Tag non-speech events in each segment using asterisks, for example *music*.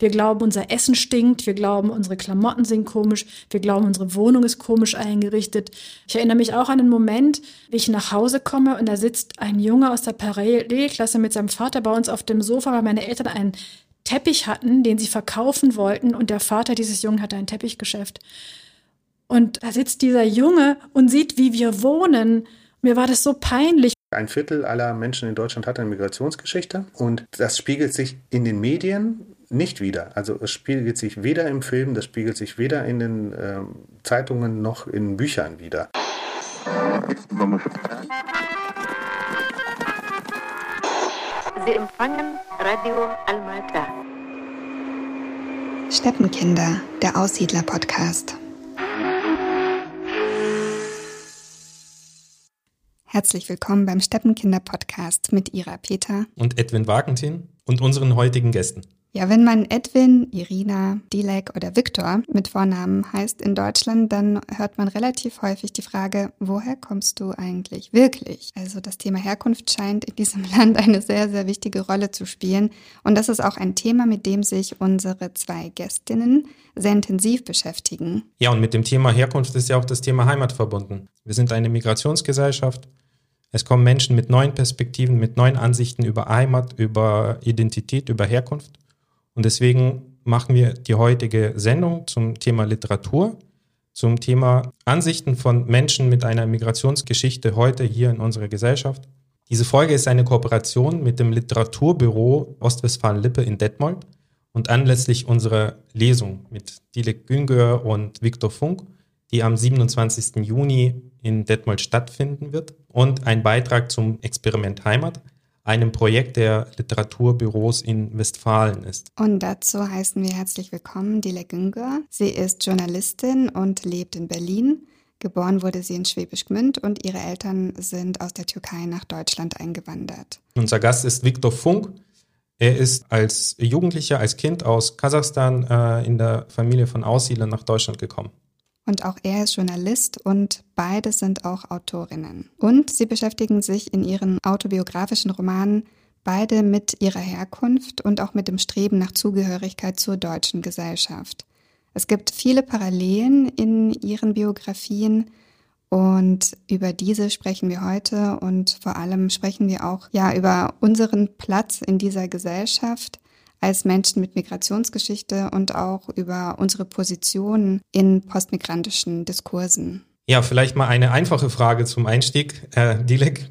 Wir glauben, unser Essen stinkt. Wir glauben, unsere Klamotten sind komisch. Wir glauben, unsere Wohnung ist komisch eingerichtet. Ich erinnere mich auch an einen Moment, wie ich nach Hause komme und da sitzt ein Junge aus der Parallelklasse mit seinem Vater bei uns auf dem Sofa, weil meine Eltern einen Teppich hatten, den sie verkaufen wollten und der Vater dieses Jungen hatte ein Teppichgeschäft. Und da sitzt dieser Junge und sieht, wie wir wohnen. Mir war das so peinlich. Ein Viertel aller Menschen in Deutschland hat eine Migrationsgeschichte und das spiegelt sich in den Medien nicht wieder. Also es spiegelt sich weder im Film, das spiegelt sich weder in den äh, Zeitungen noch in Büchern wieder. Sie empfangen Radio Almata. Steppenkinder, der Aussiedler-Podcast. Herzlich willkommen beim Steppenkinder-Podcast mit Ira Peter und Edwin Wagentin und unseren heutigen Gästen. Ja, wenn man Edwin, Irina, Dilek oder Viktor mit Vornamen heißt in Deutschland, dann hört man relativ häufig die Frage, woher kommst du eigentlich wirklich? Also das Thema Herkunft scheint in diesem *laughs* Land eine sehr, sehr wichtige Rolle zu spielen. Und das ist auch ein Thema, mit dem sich unsere zwei Gästinnen sehr intensiv beschäftigen. Ja, und mit dem Thema Herkunft ist ja auch das Thema Heimat verbunden. Wir sind eine Migrationsgesellschaft. Es kommen Menschen mit neuen Perspektiven, mit neuen Ansichten über Heimat, über Identität, über Herkunft. Und deswegen machen wir die heutige Sendung zum Thema Literatur, zum Thema Ansichten von Menschen mit einer Migrationsgeschichte heute hier in unserer Gesellschaft. Diese Folge ist eine Kooperation mit dem Literaturbüro Ostwestfalen-Lippe in Detmold und anlässlich unserer Lesung mit Dilek Güngör und Viktor Funk, die am 27. Juni in Detmold stattfinden wird, und ein Beitrag zum Experiment Heimat, einem Projekt der Literaturbüros in Westfalen ist. Und dazu heißen wir herzlich willkommen Dile Güngör. Sie ist Journalistin und lebt in Berlin. Geboren wurde sie in Schwäbisch Gmünd und ihre Eltern sind aus der Türkei nach Deutschland eingewandert. Unser Gast ist Viktor Funk. Er ist als Jugendlicher, als Kind aus Kasachstan äh, in der Familie von Aussiedlern nach Deutschland gekommen. Und auch er ist Journalist und beide sind auch Autorinnen. Und sie beschäftigen sich in ihren autobiografischen Romanen beide mit ihrer Herkunft und auch mit dem Streben nach Zugehörigkeit zur deutschen Gesellschaft. Es gibt viele Parallelen in ihren Biografien und über diese sprechen wir heute und vor allem sprechen wir auch ja über unseren Platz in dieser Gesellschaft als Menschen mit Migrationsgeschichte und auch über unsere Position in postmigrantischen Diskursen. Ja, vielleicht mal eine einfache Frage zum Einstieg. Äh, Dilek,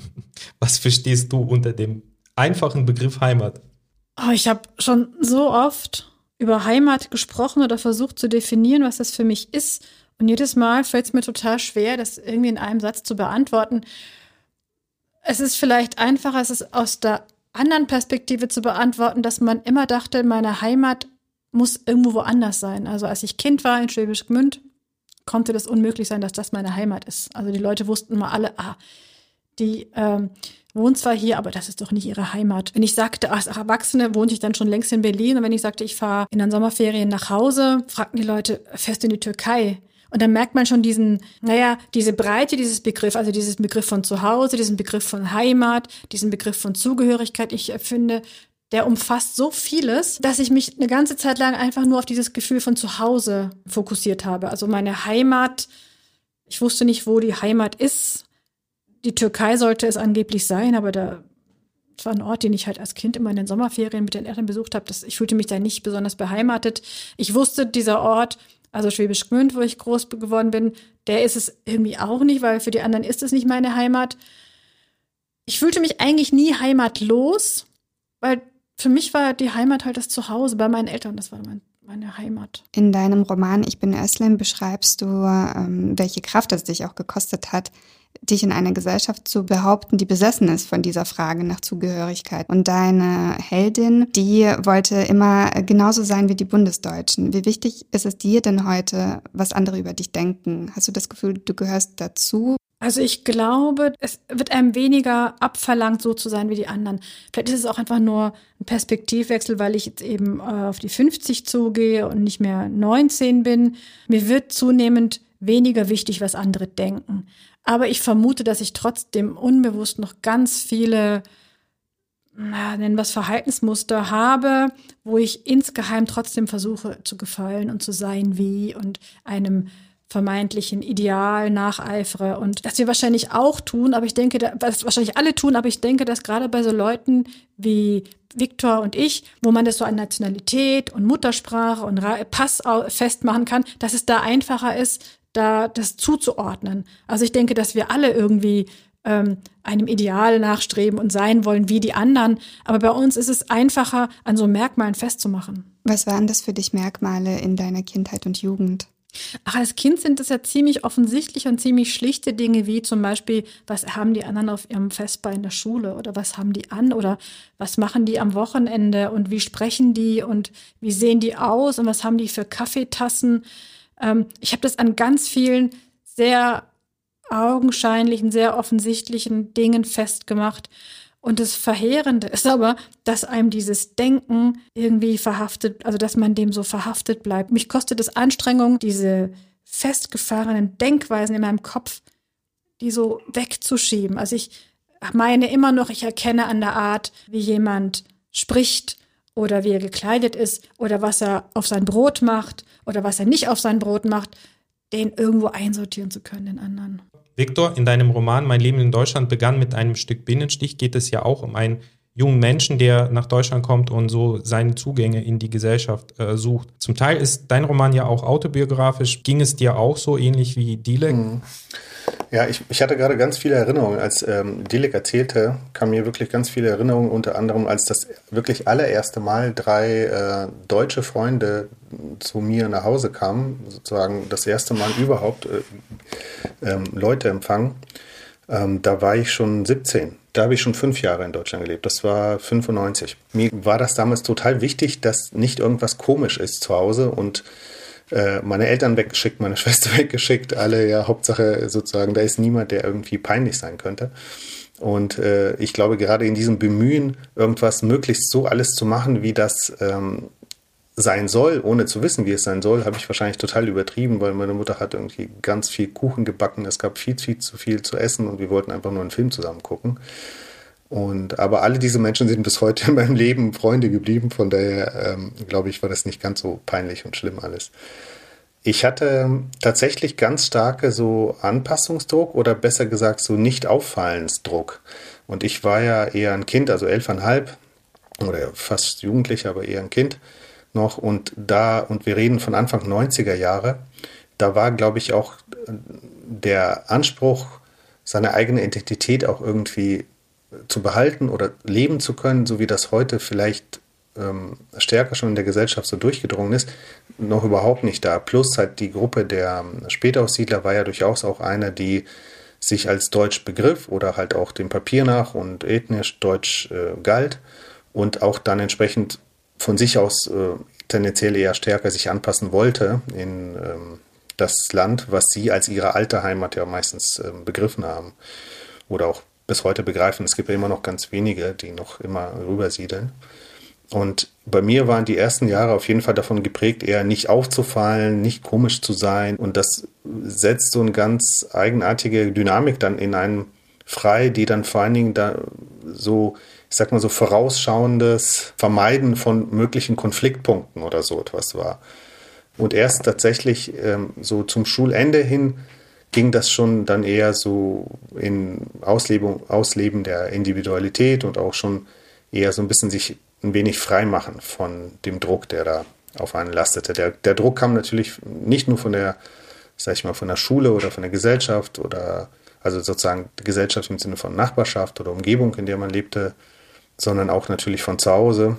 *laughs* was verstehst du unter dem einfachen Begriff Heimat? Oh, ich habe schon so oft über Heimat gesprochen oder versucht zu definieren, was das für mich ist. Und jedes Mal fällt es mir total schwer, das irgendwie in einem Satz zu beantworten. Es ist vielleicht einfacher, es ist aus der anderen Perspektive zu beantworten, dass man immer dachte, meine Heimat muss irgendwo woanders sein. Also als ich Kind war in Schwäbisch Gmünd, konnte das unmöglich sein, dass das meine Heimat ist. Also die Leute wussten immer alle, ah, die ähm, wohnt zwar hier, aber das ist doch nicht ihre Heimat. Wenn ich sagte, als Erwachsene wohnte ich dann schon längst in Berlin und wenn ich sagte, ich fahre in den Sommerferien nach Hause, fragten die Leute, fährst du in die Türkei? Und dann merkt man schon diesen, naja, diese Breite dieses Begriff, also dieses Begriff von Zuhause, diesen Begriff von Heimat, diesen Begriff von Zugehörigkeit. Ich finde, der umfasst so vieles, dass ich mich eine ganze Zeit lang einfach nur auf dieses Gefühl von Zuhause fokussiert habe. Also meine Heimat, ich wusste nicht, wo die Heimat ist. Die Türkei sollte es angeblich sein, aber da das war ein Ort, den ich halt als Kind immer in den Sommerferien mit den Eltern besucht habe. Das, ich fühlte mich da nicht besonders beheimatet. Ich wusste, dieser Ort also Schwäbisch Gmünd, wo ich groß geworden bin, der ist es irgendwie auch nicht, weil für die anderen ist es nicht meine Heimat. Ich fühlte mich eigentlich nie heimatlos, weil für mich war die Heimat halt das Zuhause bei meinen Eltern, das war mein, meine Heimat. In deinem Roman Ich bin Özlem beschreibst du, ähm, welche Kraft es dich auch gekostet hat, dich in einer Gesellschaft zu behaupten, die besessen ist von dieser Frage nach Zugehörigkeit. Und deine Heldin, die wollte immer genauso sein wie die Bundesdeutschen. Wie wichtig ist es dir denn heute, was andere über dich denken? Hast du das Gefühl, du gehörst dazu? Also ich glaube, es wird einem weniger abverlangt, so zu sein wie die anderen. Vielleicht ist es auch einfach nur ein Perspektivwechsel, weil ich jetzt eben äh, auf die 50 zugehe und nicht mehr 19 bin. Mir wird zunehmend weniger wichtig, was andere denken. Aber ich vermute, dass ich trotzdem unbewusst noch ganz viele na, nennen wir es Verhaltensmuster habe, wo ich insgeheim trotzdem versuche zu gefallen und zu sein wie und einem vermeintlichen Ideal nacheifere und das wir wahrscheinlich auch tun, aber ich denke, was wahrscheinlich alle tun, aber ich denke, dass gerade bei so Leuten wie Viktor und ich, wo man das so an Nationalität und Muttersprache und Pass festmachen kann, dass es da einfacher ist, da das zuzuordnen. Also ich denke, dass wir alle irgendwie ähm, einem Ideal nachstreben und sein wollen wie die anderen. Aber bei uns ist es einfacher, an so Merkmalen festzumachen. Was waren das für dich Merkmale in deiner Kindheit und Jugend? Ach, als Kind sind es ja ziemlich offensichtlich und ziemlich schlichte Dinge, wie zum Beispiel, was haben die anderen auf ihrem Festbar in der Schule oder was haben die an oder was machen die am Wochenende und wie sprechen die und wie sehen die aus und was haben die für Kaffeetassen. Ähm, ich habe das an ganz vielen sehr augenscheinlichen, sehr offensichtlichen Dingen festgemacht. Und das Verheerende ist aber, dass einem dieses Denken irgendwie verhaftet, also dass man dem so verhaftet bleibt. Mich kostet es Anstrengung, diese festgefahrenen Denkweisen in meinem Kopf, die so wegzuschieben. Also ich meine immer noch, ich erkenne an der Art, wie jemand spricht oder wie er gekleidet ist oder was er auf sein Brot macht oder was er nicht auf sein Brot macht, den irgendwo einsortieren zu können, den anderen. Viktor, in deinem Roman Mein Leben in Deutschland begann mit einem Stück Binnenstich, geht es ja auch um einen jungen Menschen, der nach Deutschland kommt und so seine Zugänge in die Gesellschaft äh, sucht. Zum Teil ist dein Roman ja auch autobiografisch. Ging es dir auch so ähnlich wie Dilek? Mhm. Ja, ich, ich hatte gerade ganz viele Erinnerungen. Als ähm, Dilek erzählte, kamen mir wirklich ganz viele Erinnerungen, unter anderem als das wirklich allererste Mal drei äh, deutsche Freunde zu mir nach Hause kamen, sozusagen das erste Mal überhaupt äh, ähm, Leute empfangen. Ähm, da war ich schon 17. Da habe ich schon fünf Jahre in Deutschland gelebt. Das war 95. Mir war das damals total wichtig, dass nicht irgendwas komisch ist zu Hause und äh, meine Eltern weggeschickt, meine *laughs* Schwester weggeschickt, alle ja, Hauptsache sozusagen, da ist niemand, der irgendwie peinlich sein könnte. Und äh, ich glaube, gerade in diesem Bemühen, irgendwas möglichst so alles zu machen, wie das ähm, sein soll, ohne zu wissen, wie es sein soll, habe ich wahrscheinlich total übertrieben, weil meine Mutter hat irgendwie ganz viel Kuchen gebacken, es gab viel, viel zu viel zu essen und wir wollten einfach nur einen Film zusammen gucken. Und aber alle diese Menschen sind bis heute in meinem Leben Freunde geblieben, von daher ähm, glaube ich, war das nicht ganz so peinlich und schlimm alles. Ich hatte tatsächlich ganz starke so Anpassungsdruck oder besser gesagt so nicht auffallensdruck. Und ich war ja eher ein Kind, also elfeinhalb oder fast jugendlich, aber eher ein Kind noch. Und da, und wir reden von Anfang 90er Jahre, da war, glaube ich, auch der Anspruch, seine eigene Identität auch irgendwie zu behalten oder leben zu können, so wie das heute vielleicht ähm, stärker schon in der Gesellschaft so durchgedrungen ist, noch überhaupt nicht da. Plus halt die Gruppe der ähm, Spätaussiedler war ja durchaus auch eine, die sich als deutsch begriff oder halt auch dem Papier nach und ethnisch deutsch äh, galt und auch dann entsprechend von sich aus äh, tendenziell eher stärker sich anpassen wollte in ähm, das Land, was sie als ihre alte Heimat ja meistens äh, begriffen haben oder auch bis heute begreifen. Es gibt ja immer noch ganz wenige, die noch immer rübersiedeln. Und bei mir waren die ersten Jahre auf jeden Fall davon geprägt, eher nicht aufzufallen, nicht komisch zu sein. Und das setzt so eine ganz eigenartige Dynamik dann in einem frei, die dann vor allen Dingen da so, ich sag mal so vorausschauendes Vermeiden von möglichen Konfliktpunkten oder so etwas war. Und erst tatsächlich ähm, so zum Schulende hin ging das schon dann eher so in Auslebung, Ausleben der Individualität und auch schon eher so ein bisschen sich ein wenig frei machen von dem Druck, der da auf einen lastete. Der, der Druck kam natürlich nicht nur von der, sag ich mal, von der Schule oder von der Gesellschaft oder also sozusagen Gesellschaft im Sinne von Nachbarschaft oder Umgebung, in der man lebte, sondern auch natürlich von zu Hause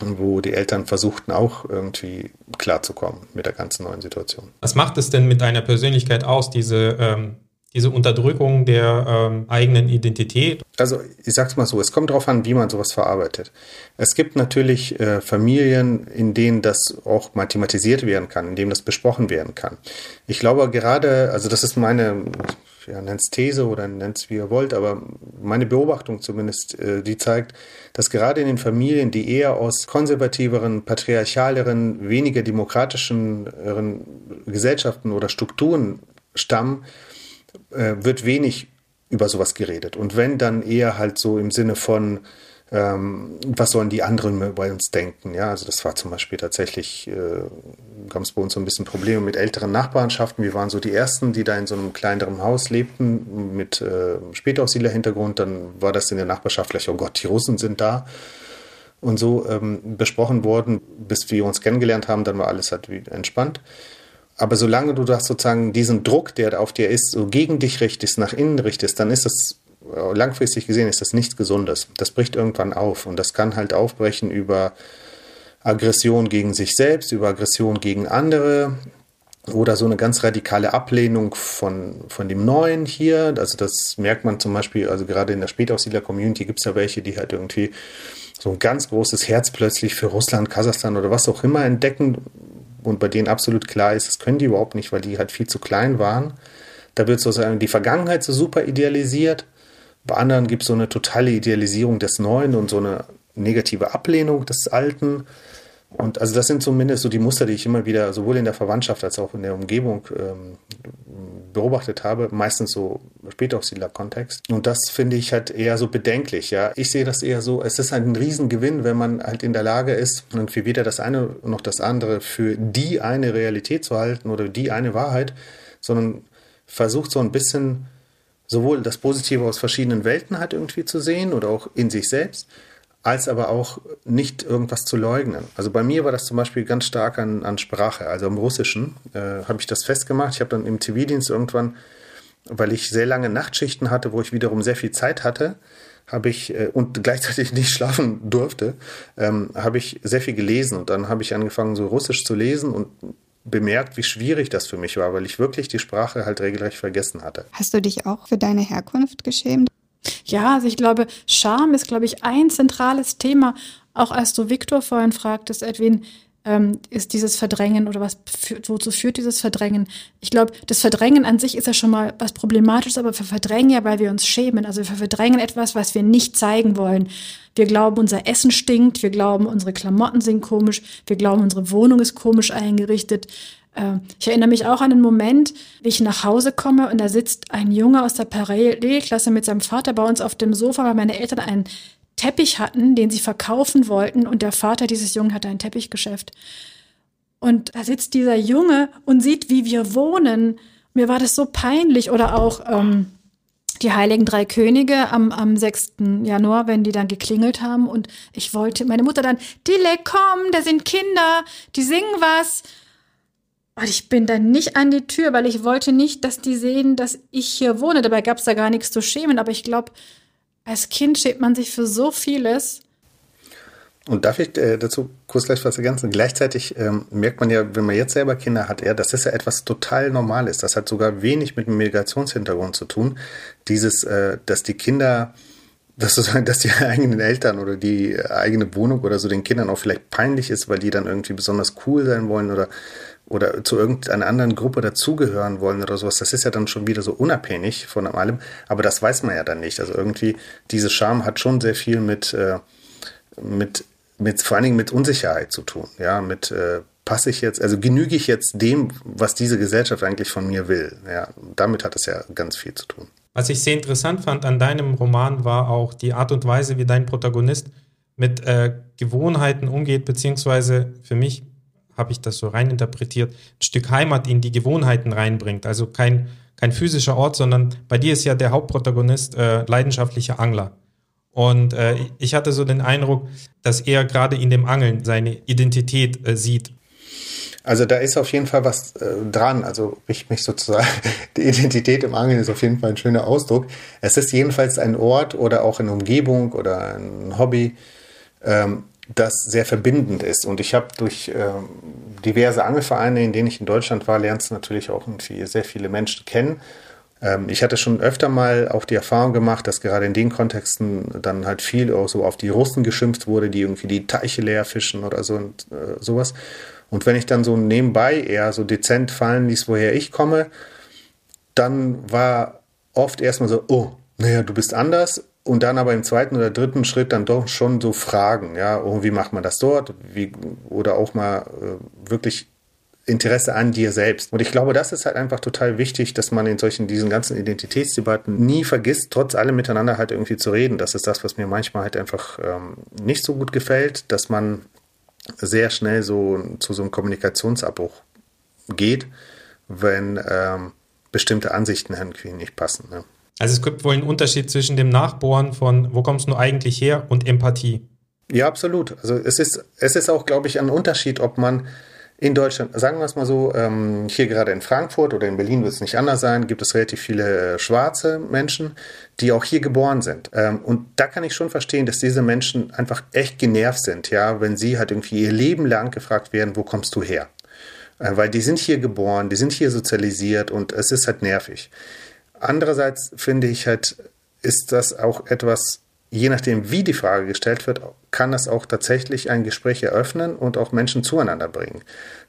wo die Eltern versuchten auch irgendwie klarzukommen mit der ganzen neuen Situation. Was macht es denn mit deiner Persönlichkeit aus, diese, ähm, diese Unterdrückung der ähm, eigenen Identität? Also ich sag's mal so, es kommt darauf an, wie man sowas verarbeitet. Es gibt natürlich äh, Familien, in denen das auch mathematisiert werden kann, in denen das besprochen werden kann. Ich glaube gerade, also das ist meine ja, nennt es These oder nennt es wie ihr wollt, aber meine Beobachtung zumindest, äh, die zeigt, dass gerade in den Familien, die eher aus konservativeren, patriarchaleren, weniger demokratischen Gesellschaften oder Strukturen stammen, äh, wird wenig über sowas geredet. Und wenn dann eher halt so im Sinne von ähm, was sollen die anderen bei uns denken? Ja, also das war zum Beispiel tatsächlich, äh, gab es bei uns so ein bisschen Probleme mit älteren Nachbarschaften. Wir waren so die Ersten, die da in so einem kleineren Haus lebten mit äh, Spätaussiedler-Hintergrund. Dann war das in der Nachbarschaft vielleicht, oh Gott, die Russen sind da und so ähm, besprochen worden, bis wir uns kennengelernt haben, dann war alles halt entspannt. Aber solange du das sozusagen diesen Druck, der auf dir ist, so gegen dich richtest, nach innen richtest, dann ist das langfristig gesehen ist das nichts Gesundes. Das bricht irgendwann auf und das kann halt aufbrechen über Aggression gegen sich selbst, über Aggression gegen andere oder so eine ganz radikale Ablehnung von, von dem Neuen hier. Also das merkt man zum Beispiel, also gerade in der Spätaussiedler-Community gibt es ja welche, die halt irgendwie so ein ganz großes Herz plötzlich für Russland, Kasachstan oder was auch immer entdecken und bei denen absolut klar ist, das können die überhaupt nicht, weil die halt viel zu klein waren. Da wird sozusagen die Vergangenheit so super idealisiert bei anderen gibt es so eine totale Idealisierung des Neuen und so eine negative Ablehnung des Alten. Und also das sind zumindest so die Muster, die ich immer wieder sowohl in der Verwandtschaft als auch in der Umgebung ähm, beobachtet habe, meistens so Spätaussiedler-Kontext. Und das finde ich halt eher so bedenklich. Ja, ich sehe das eher so, es ist ein Riesengewinn, wenn man halt in der Lage ist, irgendwie weder das eine noch das andere für die eine Realität zu halten oder die eine Wahrheit, sondern versucht so ein bisschen sowohl das Positive aus verschiedenen Welten hat irgendwie zu sehen oder auch in sich selbst, als aber auch nicht irgendwas zu leugnen. Also bei mir war das zum Beispiel ganz stark an, an Sprache, also im Russischen äh, habe ich das festgemacht. Ich habe dann im TV-Dienst irgendwann, weil ich sehr lange Nachtschichten hatte, wo ich wiederum sehr viel Zeit hatte, habe ich äh, und gleichzeitig *laughs* nicht schlafen durfte, ähm, habe ich sehr viel gelesen und dann habe ich angefangen so Russisch zu lesen und bemerkt, wie schwierig das für mich war, weil ich wirklich die Sprache halt regelrecht vergessen hatte. Hast du dich auch für deine Herkunft geschämt? Ja, also ich glaube, Scham ist, glaube ich, ein zentrales Thema. Auch als du Viktor vorhin fragtest, Edwin, ähm, ist dieses Verdrängen oder was wozu führt dieses Verdrängen? Ich glaube, das Verdrängen an sich ist ja schon mal was Problematisches, aber wir verdrängen ja, weil wir uns schämen. Also wir verdrängen etwas, was wir nicht zeigen wollen. Wir glauben, unser Essen stinkt, wir glauben, unsere Klamotten sind komisch, wir glauben, unsere Wohnung ist komisch eingerichtet. Äh, ich erinnere mich auch an einen Moment, wie ich nach Hause komme und da sitzt ein Junge aus der Parallelklasse mit seinem Vater bei uns auf dem Sofa, weil meine Eltern einen Teppich hatten, den sie verkaufen wollten und der Vater dieses Jungen hatte ein Teppichgeschäft. Und da sitzt dieser Junge und sieht, wie wir wohnen. Mir war das so peinlich oder auch ähm, die Heiligen Drei Könige am, am 6. Januar, wenn die dann geklingelt haben und ich wollte, meine Mutter dann, Dille, komm, da sind Kinder, die singen was. Und ich bin dann nicht an die Tür, weil ich wollte nicht, dass die sehen, dass ich hier wohne. Dabei gab es da gar nichts zu schämen, aber ich glaube, als Kind schämt man sich für so vieles. Und darf ich äh, dazu kurz gleich was ergänzen? Gleichzeitig ähm, merkt man ja, wenn man jetzt selber Kinder hat, ja, das ist ja etwas total Normales. Das hat sogar wenig mit dem Migrationshintergrund zu tun. Dieses, äh, dass die Kinder, dass, sozusagen, dass die *laughs* eigenen Eltern oder die eigene Wohnung oder so den Kindern auch vielleicht peinlich ist, weil die dann irgendwie besonders cool sein wollen oder oder zu irgendeiner anderen Gruppe dazugehören wollen oder sowas, das ist ja dann schon wieder so unabhängig von allem, aber das weiß man ja dann nicht. Also irgendwie, diese Scham hat schon sehr viel mit, äh, mit, mit vor allen Dingen mit Unsicherheit zu tun, ja, mit äh, passe ich jetzt, also genüge ich jetzt dem, was diese Gesellschaft eigentlich von mir will. Ja, damit hat es ja ganz viel zu tun. Was ich sehr interessant fand an deinem Roman war auch die Art und Weise, wie dein Protagonist mit äh, Gewohnheiten umgeht, beziehungsweise für mich habe ich das so reininterpretiert, ein Stück Heimat in die Gewohnheiten reinbringt. Also kein, kein physischer Ort, sondern bei dir ist ja der Hauptprotagonist äh, leidenschaftlicher Angler. Und äh, ich hatte so den Eindruck, dass er gerade in dem Angeln seine Identität äh, sieht. Also da ist auf jeden Fall was äh, dran. Also ich mich sozusagen, *laughs* die Identität im Angeln ist auf jeden Fall ein schöner Ausdruck. Es ist jedenfalls ein Ort oder auch eine Umgebung oder ein Hobby, ähm, das sehr verbindend ist. Und ich habe durch ähm, diverse Angelvereine, in denen ich in Deutschland war, lernst du natürlich auch irgendwie sehr viele Menschen kennen. Ähm, ich hatte schon öfter mal auch die Erfahrung gemacht, dass gerade in den Kontexten dann halt viel auch so auf die Russen geschimpft wurde, die irgendwie die Teiche leer fischen oder so und äh, sowas. Und wenn ich dann so nebenbei eher so dezent fallen ließ, woher ich komme, dann war oft erstmal so, oh, naja, du bist anders und dann aber im zweiten oder dritten Schritt dann doch schon so Fragen, ja, oh, wie macht man das dort? Wie, oder auch mal äh, wirklich Interesse an dir selbst. Und ich glaube, das ist halt einfach total wichtig, dass man in solchen, diesen ganzen Identitätsdebatten nie vergisst, trotz allem miteinander halt irgendwie zu reden. Das ist das, was mir manchmal halt einfach ähm, nicht so gut gefällt, dass man sehr schnell so zu so einem Kommunikationsabbruch geht, wenn ähm, bestimmte Ansichten irgendwie nicht passen. Ne? Also es gibt wohl einen Unterschied zwischen dem Nachbohren von wo kommst du eigentlich her und Empathie. Ja, absolut. Also es ist, es ist auch, glaube ich, ein Unterschied, ob man in Deutschland, sagen wir es mal so, ähm, hier gerade in Frankfurt oder in Berlin wird es nicht anders sein, gibt es relativ viele äh, schwarze Menschen, die auch hier geboren sind. Ähm, und da kann ich schon verstehen, dass diese Menschen einfach echt genervt sind, ja, wenn sie halt irgendwie ihr Leben lang gefragt werden, wo kommst du her? Äh, weil die sind hier geboren, die sind hier sozialisiert und es ist halt nervig. Andererseits finde ich halt, ist das auch etwas, je nachdem, wie die Frage gestellt wird, kann das auch tatsächlich ein Gespräch eröffnen und auch Menschen zueinander bringen.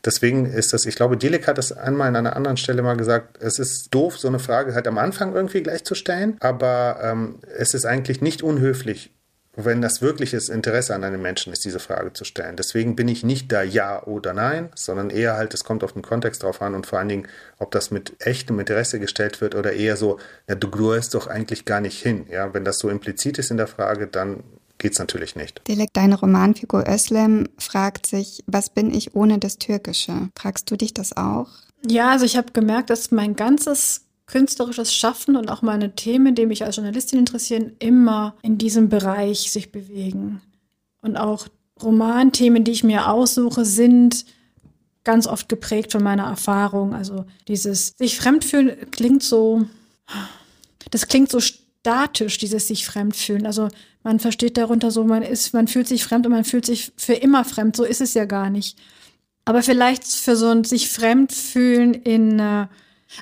Deswegen ist das, ich glaube, Dilek hat das einmal an einer anderen Stelle mal gesagt, es ist doof, so eine Frage halt am Anfang irgendwie gleich zu stellen, aber ähm, es ist eigentlich nicht unhöflich, wenn das wirkliches Interesse an einem Menschen ist, diese Frage zu stellen. Deswegen bin ich nicht da ja oder nein, sondern eher halt, es kommt auf den Kontext drauf an und vor allen Dingen, ob das mit echtem Interesse gestellt wird oder eher so, ja, du gehörst doch eigentlich gar nicht hin. Ja, wenn das so implizit ist in der Frage, dann geht es natürlich nicht. Dilek, deine Romanfigur Özlem fragt sich, was bin ich ohne das Türkische? Fragst du dich das auch? Ja, also ich habe gemerkt, dass mein ganzes künstlerisches Schaffen und auch meine Themen, die mich als Journalistin interessieren, immer in diesem Bereich sich bewegen. Und auch Romanthemen, die ich mir aussuche, sind ganz oft geprägt von meiner Erfahrung. Also dieses sich fremdfühlen klingt so, das klingt so statisch, dieses sich fremdfühlen. Also man versteht darunter so, man ist, man fühlt sich fremd und man fühlt sich für immer fremd. So ist es ja gar nicht. Aber vielleicht für so ein sich fremdfühlen in äh,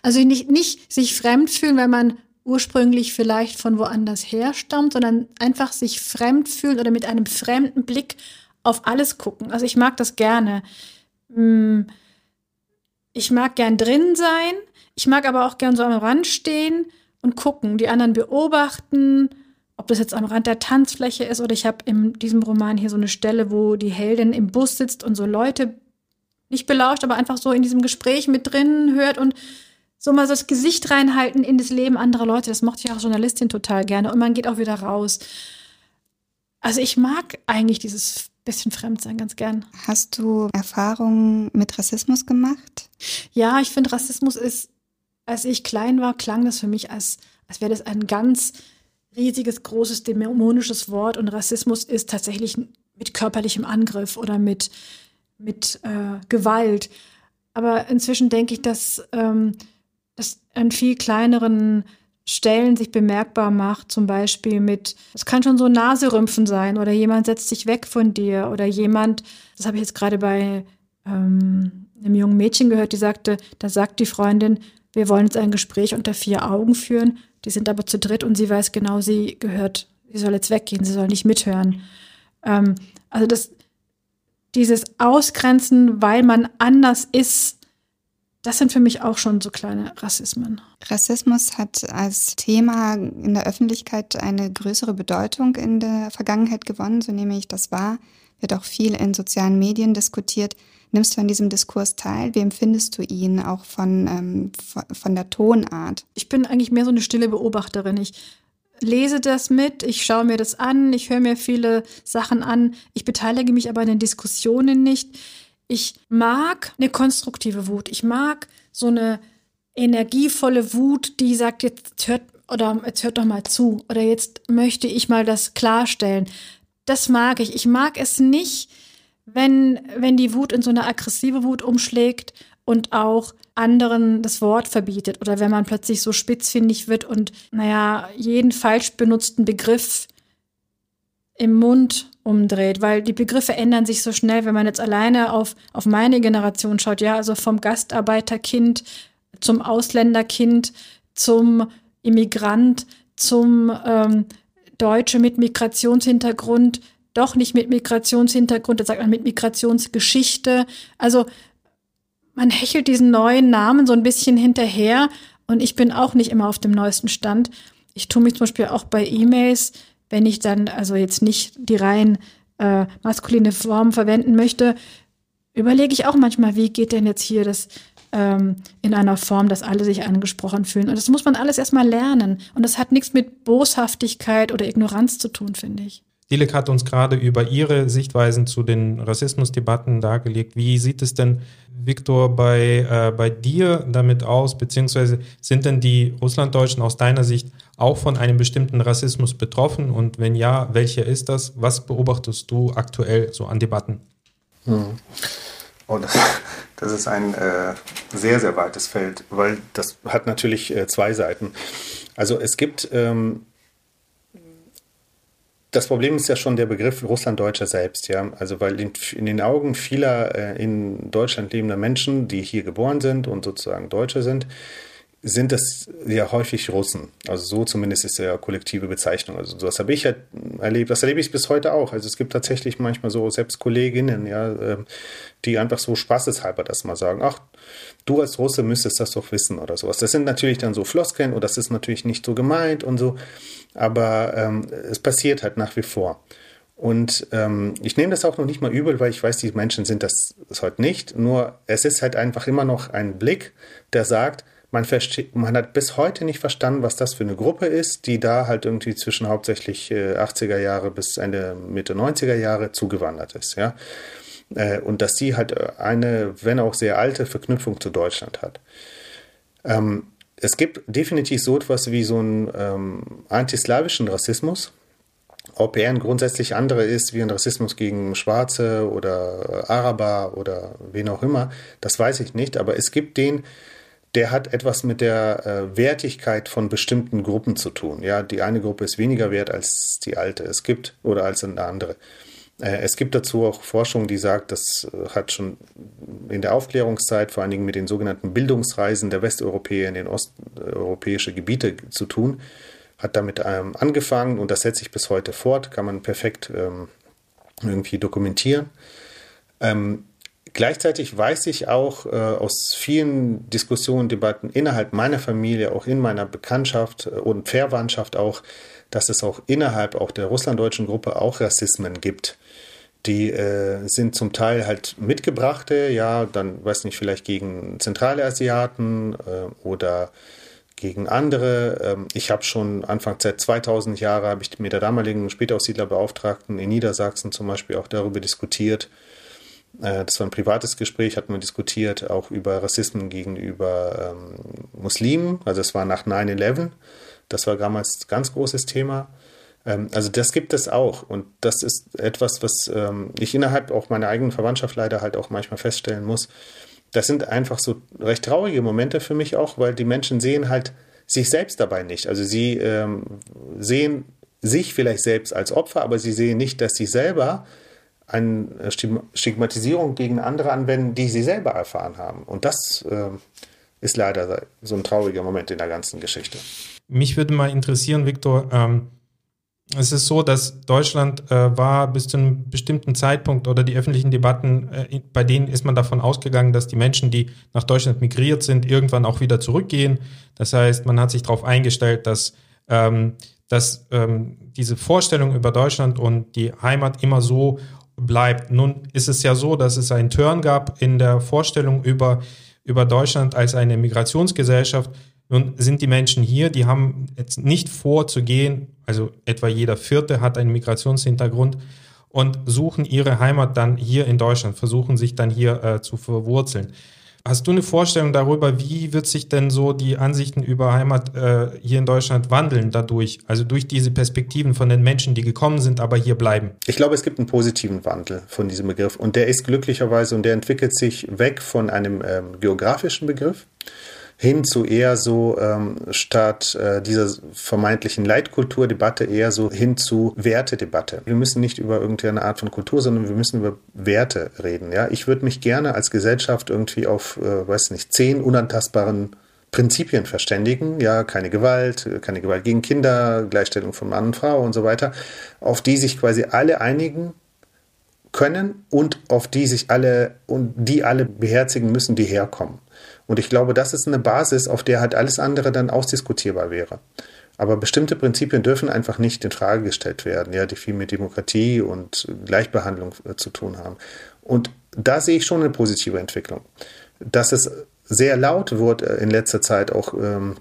also nicht, nicht sich fremd fühlen, weil man ursprünglich vielleicht von woanders herstammt, sondern einfach sich fremd fühlen oder mit einem fremden Blick auf alles gucken. Also ich mag das gerne. Hm, ich mag gern drin sein. Ich mag aber auch gern so am Rand stehen und gucken, die anderen beobachten, ob das jetzt am Rand der Tanzfläche ist oder ich habe in diesem Roman hier so eine Stelle, wo die Heldin im Bus sitzt und so Leute nicht belauscht, aber einfach so in diesem Gespräch mit drin hört und so mal so das Gesicht reinhalten in das Leben anderer Leute. Das mochte ich auch als Journalistin total gerne. Und man geht auch wieder raus. Also ich mag eigentlich dieses bisschen Fremdsein ganz gern. Hast du Erfahrungen mit Rassismus gemacht? Ja, ich finde, Rassismus ist, als ich klein war, klang das für mich, als, als wäre das ein ganz riesiges, großes, dämonisches Wort. Und Rassismus ist tatsächlich mit körperlichem Angriff oder mit, mit äh, Gewalt. Aber inzwischen denke ich, dass ähm, das an viel kleineren Stellen sich bemerkbar macht, zum Beispiel mit, es kann schon so Naserümpfen sein oder jemand setzt sich weg von dir oder jemand, das habe ich jetzt gerade bei ähm, einem jungen Mädchen gehört, die sagte, da sagt die Freundin, wir wollen jetzt ein Gespräch unter vier Augen führen, die sind aber zu dritt und sie weiß genau, sie gehört, sie soll jetzt weggehen, sie soll nicht mithören. Ähm, also das, dieses Ausgrenzen, weil man anders ist, das sind für mich auch schon so kleine Rassismen. Rassismus hat als Thema in der Öffentlichkeit eine größere Bedeutung in der Vergangenheit gewonnen, so nehme ich das wahr. Wird auch viel in sozialen Medien diskutiert. Nimmst du an diesem Diskurs teil? Wie empfindest du ihn auch von, ähm, von der Tonart? Ich bin eigentlich mehr so eine stille Beobachterin. Ich lese das mit, ich schaue mir das an, ich höre mir viele Sachen an, ich beteilige mich aber an den Diskussionen nicht. Ich mag eine konstruktive Wut. Ich mag so eine energievolle Wut, die sagt, jetzt hört oder jetzt hört doch mal zu oder jetzt möchte ich mal das klarstellen. Das mag ich. Ich mag es nicht, wenn, wenn die Wut in so eine aggressive Wut umschlägt und auch anderen das Wort verbietet oder wenn man plötzlich so spitzfindig wird und, naja, jeden falsch benutzten Begriff im Mund umdreht, weil die Begriffe ändern sich so schnell, wenn man jetzt alleine auf, auf meine Generation schaut, ja, also vom Gastarbeiterkind zum Ausländerkind, zum Immigrant, zum ähm, Deutsche mit Migrationshintergrund, doch nicht mit Migrationshintergrund, das sagt man mit Migrationsgeschichte. Also man hechelt diesen neuen Namen so ein bisschen hinterher und ich bin auch nicht immer auf dem neuesten Stand. Ich tue mich zum Beispiel auch bei E-Mails wenn ich dann also jetzt nicht die rein äh, maskuline Form verwenden möchte, überlege ich auch manchmal, wie geht denn jetzt hier das ähm, in einer Form, dass alle sich angesprochen fühlen. Und das muss man alles erstmal lernen. Und das hat nichts mit Boshaftigkeit oder Ignoranz zu tun, finde ich. Dilek hat uns gerade über ihre Sichtweisen zu den Rassismusdebatten dargelegt. Wie sieht es denn, Viktor, bei, äh, bei dir damit aus? Beziehungsweise sind denn die Russlanddeutschen aus deiner Sicht auch von einem bestimmten Rassismus betroffen? Und wenn ja, welcher ist das? Was beobachtest du aktuell so an Debatten? Hm. Oh, das, *laughs* das, ist ein äh, sehr, sehr weites Feld, weil das hat natürlich äh, zwei Seiten. Also es gibt ähm, das Problem ist ja schon der Begriff Russlanddeutscher selbst, ja. Also weil in, in den Augen vieler äh, in Deutschland lebender Menschen, die hier geboren sind und sozusagen Deutsche sind, sind das ja häufig Russen. Also so zumindest ist ja kollektive Bezeichnung. Also das habe ich halt erlebt, das erlebe ich bis heute auch. Also es gibt tatsächlich manchmal so selbst Kolleginnen, ja, ähm, die einfach so spaßeshalber das mal sagen. Ach, du als Russe müsstest das doch wissen oder sowas. Das sind natürlich dann so Floskeln und das ist natürlich nicht so gemeint und so. Aber ähm, es passiert halt nach wie vor. Und ähm, ich nehme das auch noch nicht mal übel, weil ich weiß, die Menschen sind das, das heute nicht. Nur es ist halt einfach immer noch ein Blick, der sagt, man, man hat bis heute nicht verstanden, was das für eine Gruppe ist, die da halt irgendwie zwischen hauptsächlich äh, 80er Jahre bis Ende Mitte 90er Jahre zugewandert ist, ja. Äh, und dass die halt eine, wenn auch sehr alte Verknüpfung zu Deutschland hat. Ähm, es gibt definitiv so etwas wie so einen ähm, antislawischen Rassismus. Ob er ein grundsätzlich anderer ist wie ein Rassismus gegen Schwarze oder Araber oder wen auch immer, das weiß ich nicht. Aber es gibt den, der hat etwas mit der äh, Wertigkeit von bestimmten Gruppen zu tun. Ja, die eine Gruppe ist weniger wert als die alte. Es gibt oder als eine andere. Äh, es gibt dazu auch Forschung, die sagt, das äh, hat schon in der Aufklärungszeit vor allen Dingen mit den sogenannten Bildungsreisen der Westeuropäer in den osteuropäische Gebiete zu tun. Hat damit ähm, angefangen und das setzt sich bis heute fort, kann man perfekt ähm, irgendwie dokumentieren. Ähm, Gleichzeitig weiß ich auch äh, aus vielen Diskussionen, Debatten innerhalb meiner Familie, auch in meiner Bekanntschaft äh, und Verwandtschaft auch, dass es auch innerhalb auch der russlanddeutschen Gruppe auch Rassismen gibt. Die äh, sind zum Teil halt mitgebrachte, ja, dann weiß nicht, vielleicht gegen zentrale Asiaten äh, oder gegen andere. Ähm, ich habe schon Anfang seit 2000 Jahre habe ich mit der damaligen Spätaussiedlerbeauftragten in Niedersachsen zum Beispiel auch darüber diskutiert, das war ein privates Gespräch, hatten wir diskutiert, auch über Rassismen gegenüber ähm, Muslimen. Also es war nach 9-11. Das war damals ein ganz großes Thema. Ähm, also das gibt es auch. Und das ist etwas, was ähm, ich innerhalb auch meiner eigenen Verwandtschaft leider halt auch manchmal feststellen muss. Das sind einfach so recht traurige Momente für mich auch, weil die Menschen sehen halt sich selbst dabei nicht. Also sie ähm, sehen sich vielleicht selbst als Opfer, aber sie sehen nicht, dass sie selber eine Stigmatisierung gegen andere anwenden, die sie selber erfahren haben. Und das äh, ist leider so ein trauriger Moment in der ganzen Geschichte. Mich würde mal interessieren, Viktor, ähm, es ist so, dass Deutschland äh, war bis zu einem bestimmten Zeitpunkt oder die öffentlichen Debatten, äh, bei denen ist man davon ausgegangen, dass die Menschen, die nach Deutschland migriert sind, irgendwann auch wieder zurückgehen. Das heißt, man hat sich darauf eingestellt, dass, ähm, dass ähm, diese Vorstellung über Deutschland und die Heimat immer so bleibt. Nun ist es ja so, dass es einen Turn gab in der Vorstellung über, über Deutschland als eine Migrationsgesellschaft. Nun sind die Menschen hier, die haben jetzt nicht vor zu gehen, also etwa jeder Vierte hat einen Migrationshintergrund und suchen ihre Heimat dann hier in Deutschland, versuchen sich dann hier äh, zu verwurzeln. Hast du eine Vorstellung darüber, wie wird sich denn so die Ansichten über Heimat äh, hier in Deutschland wandeln dadurch? Also durch diese Perspektiven von den Menschen, die gekommen sind, aber hier bleiben? Ich glaube, es gibt einen positiven Wandel von diesem Begriff und der ist glücklicherweise und der entwickelt sich weg von einem ähm, geografischen Begriff hin zu eher so ähm, statt äh, dieser vermeintlichen Leitkulturdebatte eher so hin zu Wertedebatte. Wir müssen nicht über irgendeine Art von Kultur, sondern wir müssen über Werte reden. Ja, ich würde mich gerne als Gesellschaft irgendwie auf, äh, weiß nicht, zehn unantastbaren Prinzipien verständigen, ja, keine Gewalt, keine Gewalt gegen Kinder, Gleichstellung von Mann und Frau und so weiter, auf die sich quasi alle einigen können und auf die sich alle und die alle beherzigen müssen, die herkommen. Und ich glaube, das ist eine Basis, auf der halt alles andere dann ausdiskutierbar wäre. Aber bestimmte Prinzipien dürfen einfach nicht in Frage gestellt werden, ja, die viel mit Demokratie und Gleichbehandlung äh, zu tun haben. Und da sehe ich schon eine positive Entwicklung. Dass es sehr laut wird äh, in letzter Zeit auch ähm,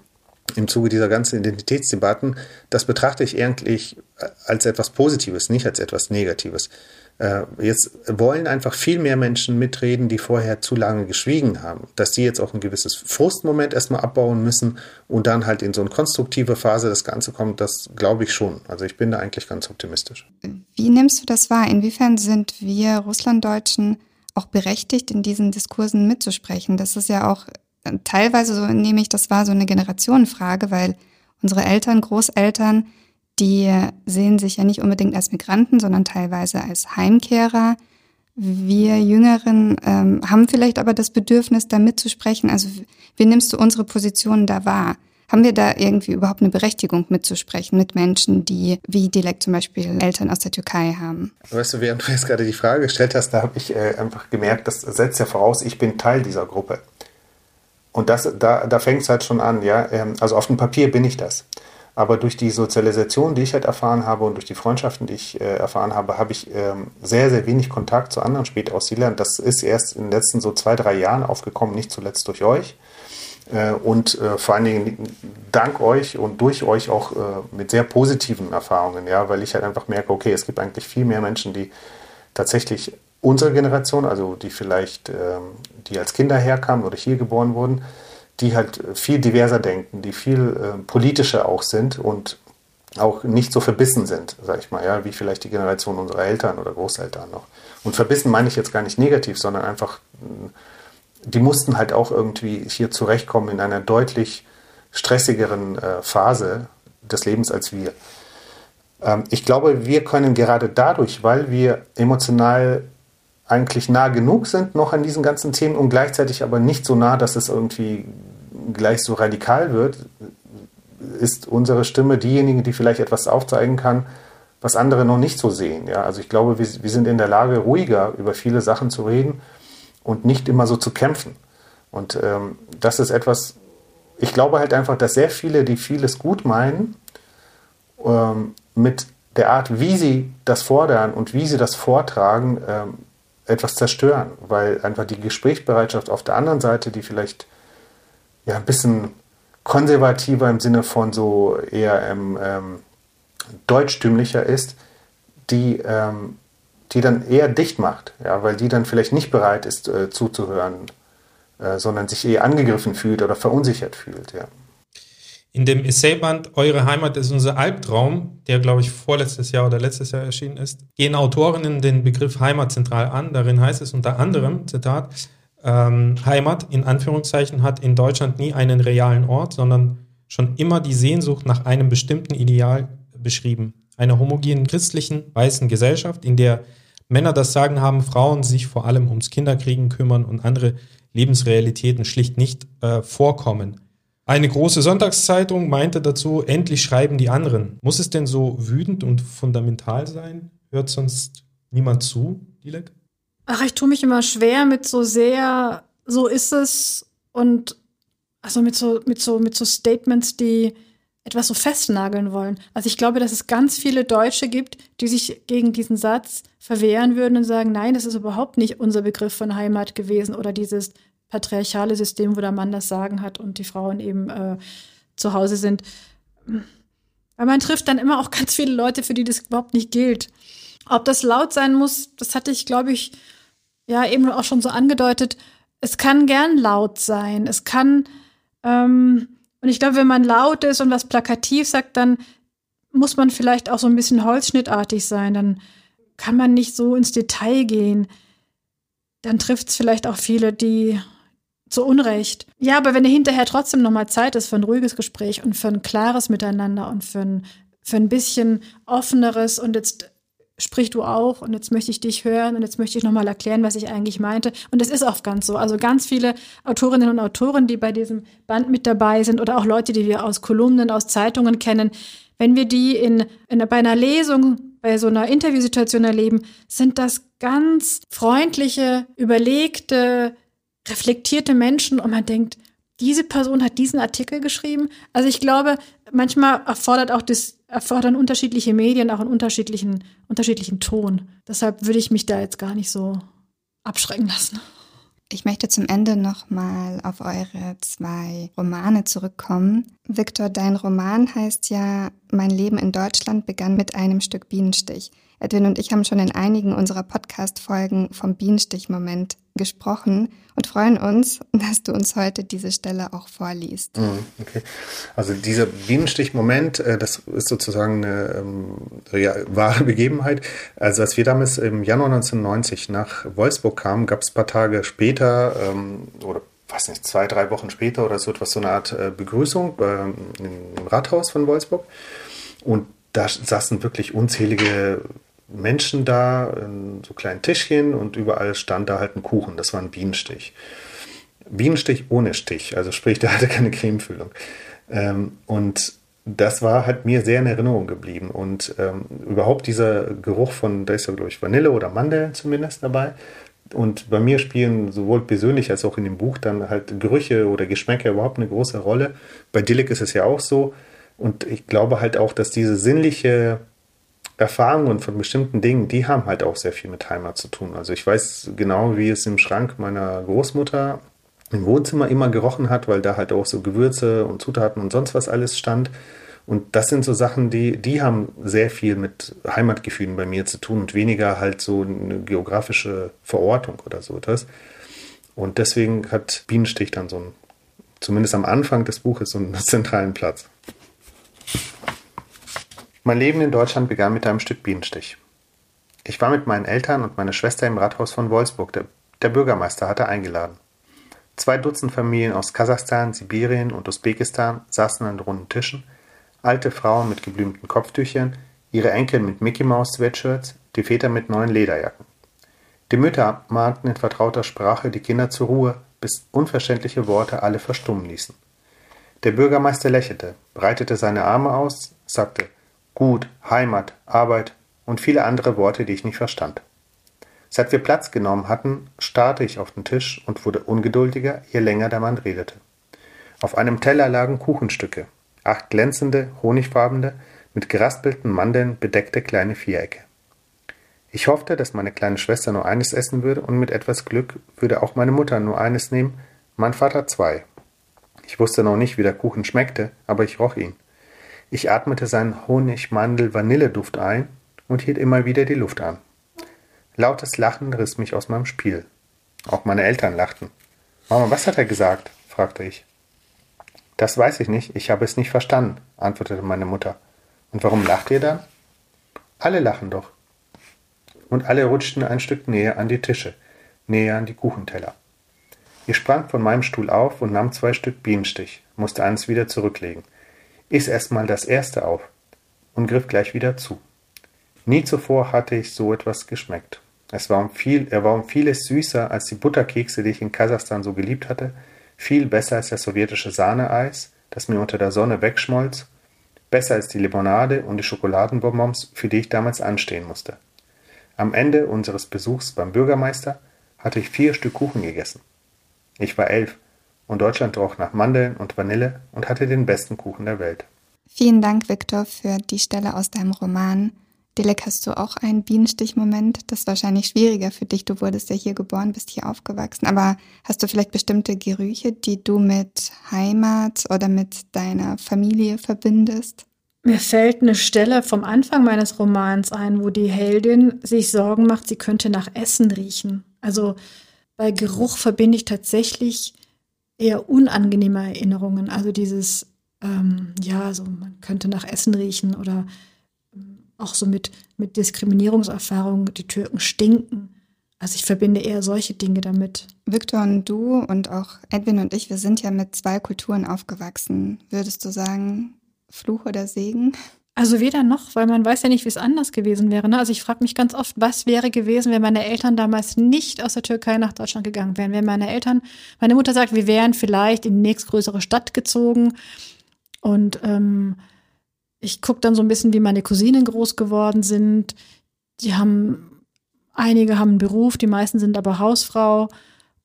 im Zuge dieser ganzen Identitätsdebatten, das betrachte ich eigentlich als etwas Positives, nicht als etwas Negatives. Äh, jetzt wollen einfach viel mehr Menschen mitreden, die vorher zu lange geschwiegen haben. Dass die jetzt auch ein gewisses Frustmoment erstmal abbauen müssen und dann halt in so eine konstruktive Phase das Ganze kommt, das glaube ich schon. Also ich bin da eigentlich ganz optimistisch. Wie nimmst du das wahr? Inwiefern sind wir Russlanddeutschen auch berechtigt, in diesen Diskursen mitzusprechen? Das ist ja auch teilweise so nehme ich, das war so eine Generationenfrage, weil unsere Eltern, Großeltern, die sehen sich ja nicht unbedingt als Migranten, sondern teilweise als Heimkehrer. Wir Jüngeren ähm, haben vielleicht aber das Bedürfnis, da mitzusprechen. Also wie nimmst du unsere Position da wahr? Haben wir da irgendwie überhaupt eine Berechtigung mitzusprechen mit Menschen, die wie Dilek zum Beispiel Eltern aus der Türkei haben? Weißt du, während du jetzt gerade die Frage gestellt hast, da habe ich äh, einfach gemerkt, das setzt ja voraus, ich bin Teil dieser Gruppe. Und das, da, da fängt es halt schon an, ja. Ähm, also auf dem Papier bin ich das. Aber durch die Sozialisation, die ich halt erfahren habe und durch die Freundschaften, die ich äh, erfahren habe, habe ich ähm, sehr, sehr wenig Kontakt zu anderen Spätaussiedlern. Das ist erst in den letzten so zwei, drei Jahren aufgekommen, nicht zuletzt durch euch. Äh, und äh, vor allen Dingen dank euch und durch euch auch äh, mit sehr positiven Erfahrungen, ja, weil ich halt einfach merke, okay, es gibt eigentlich viel mehr Menschen, die tatsächlich unsere Generation, also die vielleicht, ähm, die als Kinder herkamen oder hier geboren wurden, die halt viel diverser denken, die viel äh, politischer auch sind und auch nicht so verbissen sind, sag ich mal, ja, wie vielleicht die Generation unserer Eltern oder Großeltern noch. Und verbissen meine ich jetzt gar nicht negativ, sondern einfach, die mussten halt auch irgendwie hier zurechtkommen in einer deutlich stressigeren äh, Phase des Lebens als wir. Ähm, ich glaube, wir können gerade dadurch, weil wir emotional eigentlich nah genug sind noch an diesen ganzen Themen und gleichzeitig aber nicht so nah, dass es irgendwie gleich so radikal wird, ist unsere Stimme diejenige, die vielleicht etwas aufzeigen kann, was andere noch nicht so sehen. Ja? Also ich glaube, wir, wir sind in der Lage, ruhiger über viele Sachen zu reden und nicht immer so zu kämpfen. Und ähm, das ist etwas, ich glaube halt einfach, dass sehr viele, die vieles gut meinen, ähm, mit der Art, wie sie das fordern und wie sie das vortragen, ähm, etwas zerstören, weil einfach die Gesprächsbereitschaft auf der anderen Seite, die vielleicht ja ein bisschen konservativer im Sinne von so eher ähm, ähm, deutschtümlicher ist, die, ähm, die dann eher dicht macht, ja, weil die dann vielleicht nicht bereit ist äh, zuzuhören, äh, sondern sich eher angegriffen fühlt oder verunsichert fühlt, ja. In dem Essayband Eure Heimat ist unser Albtraum, der glaube ich vorletztes Jahr oder letztes Jahr erschienen ist, gehen Autorinnen den Begriff Heimat zentral an. Darin heißt es unter anderem, Zitat, ähm, Heimat in Anführungszeichen hat in Deutschland nie einen realen Ort, sondern schon immer die Sehnsucht nach einem bestimmten Ideal beschrieben. Einer homogenen christlichen, weißen Gesellschaft, in der Männer das Sagen haben, Frauen sich vor allem ums Kinderkriegen kümmern und andere Lebensrealitäten schlicht nicht äh, vorkommen. Eine große Sonntagszeitung meinte dazu, endlich schreiben die anderen. Muss es denn so wütend und fundamental sein? Hört sonst niemand zu, Dilek? Ach, ich tue mich immer schwer mit so sehr, so ist es und also mit so, mit so, mit so Statements, die etwas so festnageln wollen. Also ich glaube, dass es ganz viele Deutsche gibt, die sich gegen diesen Satz verwehren würden und sagen, nein, das ist überhaupt nicht unser Begriff von Heimat gewesen oder dieses patriarchale System, wo der Mann das Sagen hat und die Frauen eben äh, zu Hause sind. Aber man trifft dann immer auch *laughs* ganz viele Leute, für die das überhaupt nicht gilt. Ob das laut sein muss, das hatte ich, glaube ich, ja eben auch schon so angedeutet. Es kann gern laut sein. Es kann, ähm, und ich glaube, wenn man laut ist und was plakativ sagt, dann muss man vielleicht auch so ein bisschen holzschnittartig sein. Dann kann man nicht so ins Detail gehen. Dann trifft es vielleicht auch viele, die zu Unrecht. Ja, aber wenn hinterher trotzdem nochmal Zeit ist für ein ruhiges Gespräch und für ein klares Miteinander und für ein, für ein bisschen offeneres und jetzt sprich du auch und jetzt möchte ich dich hören und jetzt möchte ich nochmal erklären, was ich eigentlich meinte. Und es ist oft ganz so. Also ganz viele Autorinnen und Autoren, die bei diesem Band mit dabei sind oder auch Leute, die wir aus Kolumnen, aus Zeitungen kennen, wenn wir die in, in, bei einer Lesung, bei so einer Interviewsituation erleben, sind das ganz freundliche, überlegte, reflektierte Menschen und man denkt, diese Person hat diesen Artikel geschrieben. Also ich glaube, manchmal erfordert auch das, erfordern unterschiedliche Medien auch einen unterschiedlichen, unterschiedlichen Ton. Deshalb würde ich mich da jetzt gar nicht so abschrecken lassen. Ich möchte zum Ende nochmal auf eure zwei Romane zurückkommen. Victor, dein Roman heißt ja Mein Leben in Deutschland begann mit einem Stück Bienenstich. Edwin und ich haben schon in einigen unserer Podcast-Folgen vom Bienenstich-Moment gesprochen und freuen uns, *laughs* dass du uns heute diese Stelle auch vorliest. Mhm, okay. Also dieser Bienenstich-Moment, äh, das ist sozusagen eine ähm, ja, wahre Begebenheit. Also als wir damals im Januar 1990 nach Wolfsburg kamen, gab es ein paar Tage später ähm, oder weiß nicht, zwei, drei Wochen später oder so etwas, so eine Art äh, Begrüßung ähm, im Rathaus von Wolfsburg. Und da saßen wirklich unzählige Menschen da, in so kleinen Tischchen und überall stand da halt ein Kuchen. Das war ein Bienenstich. Bienenstich ohne Stich, also sprich, der hatte keine Cremefüllung. Ähm, und das war halt mir sehr in Erinnerung geblieben. Und ähm, überhaupt dieser Geruch von, da ist ja, glaube ich, Vanille oder Mandeln zumindest dabei. Und bei mir spielen sowohl persönlich als auch in dem Buch dann halt Gerüche oder Geschmäcker überhaupt eine große Rolle. Bei Dillik ist es ja auch so. Und ich glaube halt auch, dass diese sinnliche Erfahrungen von bestimmten Dingen, die haben halt auch sehr viel mit Heimat zu tun. Also ich weiß genau, wie es im Schrank meiner Großmutter im Wohnzimmer immer gerochen hat, weil da halt auch so Gewürze und Zutaten und sonst was alles stand. Und das sind so Sachen, die, die haben sehr viel mit Heimatgefühlen bei mir zu tun und weniger halt so eine geografische Verortung oder so etwas. Und deswegen hat Bienenstich dann so einen, zumindest am Anfang des Buches, so einen *laughs* zentralen Platz. Mein Leben in Deutschland begann mit einem Stück Bienenstich. Ich war mit meinen Eltern und meiner Schwester im Rathaus von Wolfsburg. Der, der Bürgermeister hatte eingeladen. Zwei Dutzend Familien aus Kasachstan, Sibirien und Usbekistan saßen an runden Tischen, alte Frauen mit geblümten Kopftüchern, ihre Enkel mit Mickey Mouse Sweatshirts, die Väter mit neuen Lederjacken. Die Mütter mahnten in vertrauter Sprache die Kinder zur Ruhe, bis unverständliche Worte alle verstummen ließen. Der Bürgermeister lächelte, breitete seine Arme aus, sagte Gut, Heimat, Arbeit und viele andere Worte, die ich nicht verstand. Seit wir Platz genommen hatten, starrte ich auf den Tisch und wurde ungeduldiger, je länger der Mann redete. Auf einem Teller lagen Kuchenstücke, acht glänzende, honigfarbene, mit geraspelten Mandeln bedeckte kleine Vierecke. Ich hoffte, dass meine kleine Schwester nur eines essen würde und mit etwas Glück würde auch meine Mutter nur eines nehmen, mein Vater zwei. Ich wusste noch nicht, wie der Kuchen schmeckte, aber ich roch ihn. Ich atmete seinen Honig-Mandel-Vanilleduft ein und hielt immer wieder die Luft an. Lautes Lachen riss mich aus meinem Spiel. Auch meine Eltern lachten. Mama, was hat er gesagt? fragte ich. Das weiß ich nicht, ich habe es nicht verstanden, antwortete meine Mutter. Und warum lacht ihr dann? Alle lachen doch. Und alle rutschten ein Stück näher an die Tische, näher an die Kuchenteller. Ich sprang von meinem Stuhl auf und nahm zwei Stück Bienenstich, musste eins wieder zurücklegen iss erstmal das erste auf und griff gleich wieder zu. Nie zuvor hatte ich so etwas geschmeckt. Es war um viel, er war um vieles süßer als die Butterkekse, die ich in Kasachstan so geliebt hatte, viel besser als das sowjetische Sahneeis, das mir unter der Sonne wegschmolz, besser als die Limonade und die Schokoladenbonbons, für die ich damals anstehen musste. Am Ende unseres Besuchs beim Bürgermeister hatte ich vier Stück Kuchen gegessen. Ich war elf und Deutschland roch nach Mandeln und Vanille und hatte den besten Kuchen der Welt. Vielen Dank, Viktor, für die Stelle aus deinem Roman. Dilek, hast du auch einen Bienenstichmoment? Das ist wahrscheinlich schwieriger für dich. Du wurdest ja hier geboren, bist hier aufgewachsen. Aber hast du vielleicht bestimmte Gerüche, die du mit Heimat oder mit deiner Familie verbindest? Mir fällt eine Stelle vom Anfang meines Romans ein, wo die Heldin sich Sorgen macht, sie könnte nach Essen riechen. Also bei Geruch verbinde ich tatsächlich eher unangenehme Erinnerungen. Also dieses, ähm, ja, so man könnte nach Essen riechen oder ähm, auch so mit, mit Diskriminierungserfahrungen, die Türken stinken. Also ich verbinde eher solche Dinge damit. Victor und du und auch Edwin und ich, wir sind ja mit zwei Kulturen aufgewachsen. Würdest du sagen, Fluch oder Segen? Also weder noch, weil man weiß ja nicht, wie es anders gewesen wäre. Ne? Also ich frage mich ganz oft, was wäre gewesen, wenn meine Eltern damals nicht aus der Türkei nach Deutschland gegangen wären. Wenn meine Eltern, meine Mutter sagt, wir wären vielleicht in die nächstgrößere Stadt gezogen. Und ähm, ich gucke dann so ein bisschen, wie meine Cousinen groß geworden sind. Die haben, einige haben einen Beruf, die meisten sind aber Hausfrau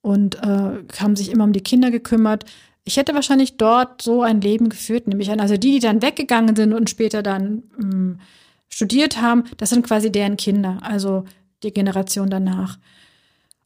und äh, haben sich immer um die Kinder gekümmert ich hätte wahrscheinlich dort so ein Leben geführt, nämlich an, also die, die dann weggegangen sind und später dann ähm, studiert haben, das sind quasi deren Kinder, also die Generation danach.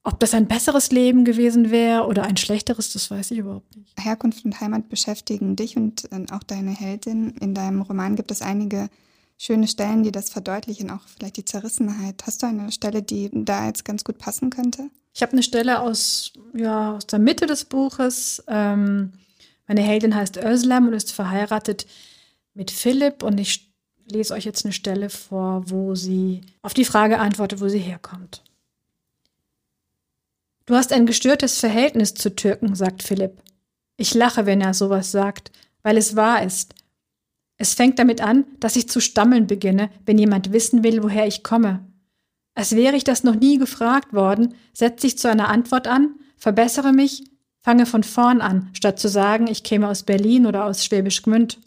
Ob das ein besseres Leben gewesen wäre oder ein schlechteres, das weiß ich überhaupt nicht. Herkunft und Heimat beschäftigen dich und äh, auch deine Heldin. In deinem Roman gibt es einige schöne Stellen, die das verdeutlichen, auch vielleicht die Zerrissenheit. Hast du eine Stelle, die da jetzt ganz gut passen könnte? Ich habe eine Stelle aus, ja, aus der Mitte des Buches. Ähm, meine Heldin heißt Özlem und ist verheiratet mit Philipp und ich lese euch jetzt eine Stelle vor, wo sie auf die Frage antwortet, wo sie herkommt. Du hast ein gestörtes Verhältnis zu Türken, sagt Philipp. Ich lache, wenn er sowas sagt, weil es wahr ist. Es fängt damit an, dass ich zu stammeln beginne, wenn jemand wissen will, woher ich komme. Als wäre ich das noch nie gefragt worden, setze ich zu einer Antwort an, verbessere mich, fange von vorn an, statt zu sagen, ich käme aus Berlin oder aus Schwäbisch Gmünd.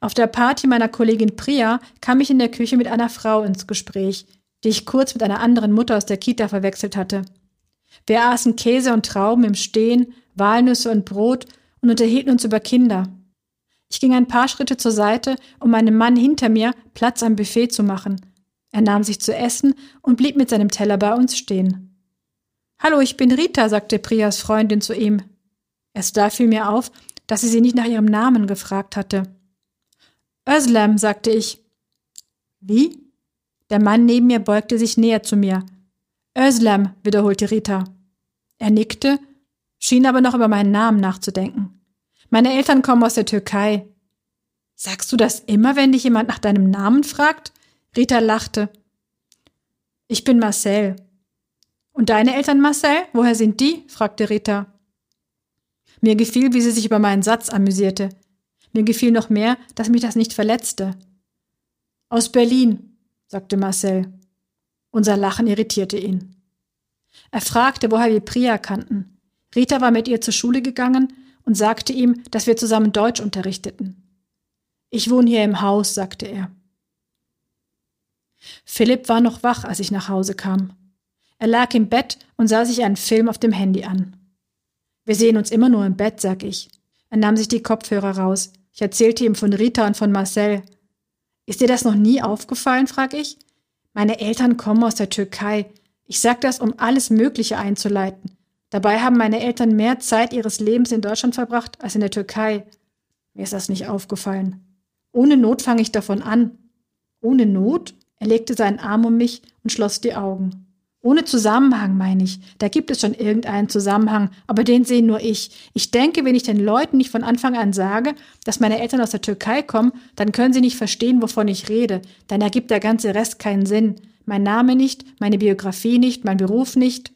Auf der Party meiner Kollegin Priya kam ich in der Küche mit einer Frau ins Gespräch, die ich kurz mit einer anderen Mutter aus der Kita verwechselt hatte. Wir aßen Käse und Trauben im Stehen, Walnüsse und Brot und unterhielten uns über Kinder. Ich ging ein paar Schritte zur Seite, um meinem Mann hinter mir Platz am Buffet zu machen. Er nahm sich zu essen und blieb mit seinem Teller bei uns stehen. Hallo, ich bin Rita, sagte Prias Freundin zu ihm. Erst da fiel mir auf, dass sie sie nicht nach ihrem Namen gefragt hatte. Özlem, sagte ich. Wie? Der Mann neben mir beugte sich näher zu mir. Özlem, wiederholte Rita. Er nickte, schien aber noch über meinen Namen nachzudenken. Meine Eltern kommen aus der Türkei. Sagst du das immer, wenn dich jemand nach deinem Namen fragt? Rita lachte. Ich bin Marcel. Und deine Eltern, Marcel? Woher sind die? fragte Rita. Mir gefiel, wie sie sich über meinen Satz amüsierte. Mir gefiel noch mehr, dass mich das nicht verletzte. Aus Berlin, sagte Marcel. Unser Lachen irritierte ihn. Er fragte, woher wir Priya kannten. Rita war mit ihr zur Schule gegangen und sagte ihm, dass wir zusammen Deutsch unterrichteten. Ich wohne hier im Haus, sagte er. Philipp war noch wach, als ich nach Hause kam. Er lag im Bett und sah sich einen Film auf dem Handy an. Wir sehen uns immer nur im Bett, sag ich. Er nahm sich die Kopfhörer raus. Ich erzählte ihm von Rita und von Marcel. Ist dir das noch nie aufgefallen? frag ich. Meine Eltern kommen aus der Türkei. Ich sag das, um alles Mögliche einzuleiten. Dabei haben meine Eltern mehr Zeit ihres Lebens in Deutschland verbracht als in der Türkei. Mir ist das nicht aufgefallen. Ohne Not fange ich davon an. Ohne Not? Er legte seinen Arm um mich und schloss die Augen. Ohne Zusammenhang, meine ich. Da gibt es schon irgendeinen Zusammenhang, aber den sehe nur ich. Ich denke, wenn ich den Leuten nicht von Anfang an sage, dass meine Eltern aus der Türkei kommen, dann können sie nicht verstehen, wovon ich rede. Dann ergibt der ganze Rest keinen Sinn. Mein Name nicht, meine Biografie nicht, mein Beruf nicht.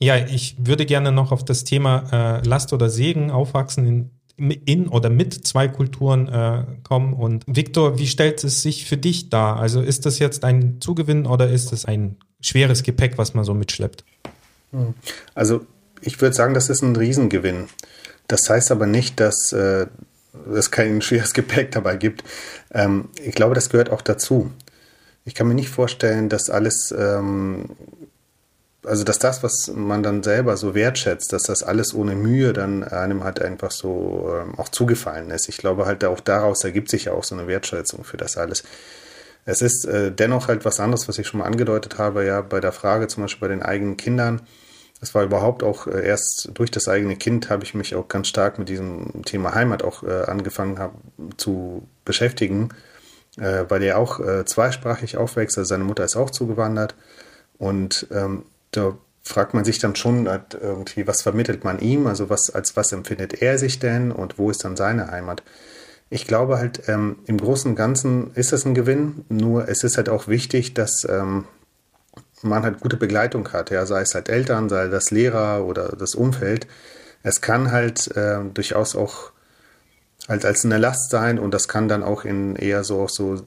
Ja, ich würde gerne noch auf das Thema äh, Last oder Segen aufwachsen in in oder mit zwei Kulturen äh, kommen. Und Viktor, wie stellt es sich für dich dar? Also ist das jetzt ein Zugewinn oder ist es ein schweres Gepäck, was man so mitschleppt. Hm. Also ich würde sagen, das ist ein Riesengewinn. Das heißt aber nicht, dass äh, es kein *laughs* schweres Gepäck dabei gibt. Ähm, ich glaube, das gehört auch dazu. Ich kann mir nicht vorstellen, dass alles, ähm, also dass das, was man dann selber so wertschätzt, dass das alles ohne Mühe dann einem halt einfach so ähm, auch zugefallen ist. Ich glaube halt auch daraus ergibt sich ja auch so eine Wertschätzung für das alles. Es ist äh, dennoch halt was anderes, was ich schon mal angedeutet habe, ja, bei der Frage zum Beispiel bei den eigenen Kindern. Es war überhaupt auch äh, erst durch das eigene Kind habe ich mich auch ganz stark mit diesem Thema Heimat auch äh, angefangen hab, zu beschäftigen, äh, weil er auch äh, zweisprachig aufwächst. Also seine Mutter ist auch zugewandert und ähm, da fragt man sich dann schon halt irgendwie, was vermittelt man ihm, also was als was empfindet er sich denn und wo ist dann seine Heimat? Ich glaube halt, ähm, im Großen und Ganzen ist es ein Gewinn, nur es ist halt auch wichtig, dass ähm, man halt gute Begleitung hat, ja, sei es halt Eltern, sei das Lehrer oder das Umfeld. Es kann halt äh, durchaus auch halt als eine Last sein und das kann dann auch in eher so so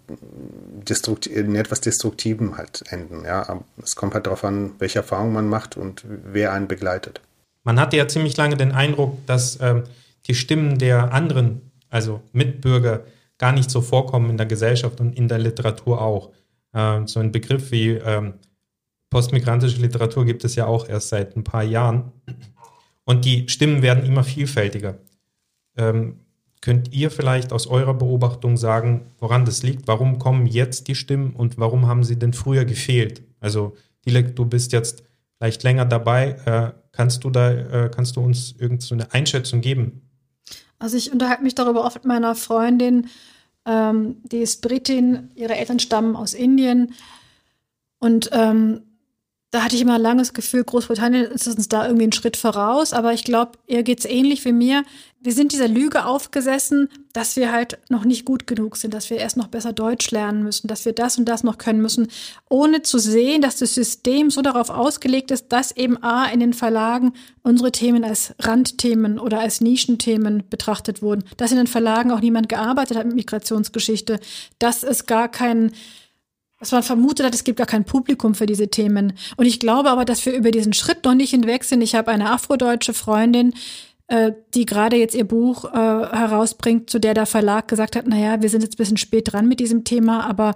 in etwas Destruktivem halt enden. Ja, es kommt halt darauf an, welche Erfahrung man macht und wer einen begleitet. Man hatte ja ziemlich lange den Eindruck, dass ähm, die Stimmen der anderen also Mitbürger, gar nicht so vorkommen in der Gesellschaft und in der Literatur auch. Ähm, so ein Begriff wie ähm, postmigrantische Literatur gibt es ja auch erst seit ein paar Jahren. Und die Stimmen werden immer vielfältiger. Ähm, könnt ihr vielleicht aus eurer Beobachtung sagen, woran das liegt? Warum kommen jetzt die Stimmen und warum haben sie denn früher gefehlt? Also, Dilek, du bist jetzt vielleicht länger dabei. Äh, kannst du da, äh, kannst du uns irgendeine Einschätzung geben? Also ich unterhalte mich darüber oft mit meiner Freundin, ähm, die ist Britin, ihre Eltern stammen aus Indien. Und ähm, da hatte ich immer ein langes Gefühl, Großbritannien ist uns da irgendwie einen Schritt voraus. Aber ich glaube, ihr geht es ähnlich wie mir. Wir sind dieser Lüge aufgesessen, dass wir halt noch nicht gut genug sind, dass wir erst noch besser Deutsch lernen müssen, dass wir das und das noch können müssen, ohne zu sehen, dass das System so darauf ausgelegt ist, dass eben A in den Verlagen unsere Themen als Randthemen oder als Nischenthemen betrachtet wurden, dass in den Verlagen auch niemand gearbeitet hat mit Migrationsgeschichte, dass es gar keinen dass man vermutet hat, es gibt gar kein Publikum für diese Themen. Und ich glaube aber, dass wir über diesen Schritt noch nicht hinweg sind. Ich habe eine afrodeutsche Freundin, äh, die gerade jetzt ihr Buch äh, herausbringt, zu der der Verlag gesagt hat, naja, wir sind jetzt ein bisschen spät dran mit diesem Thema, aber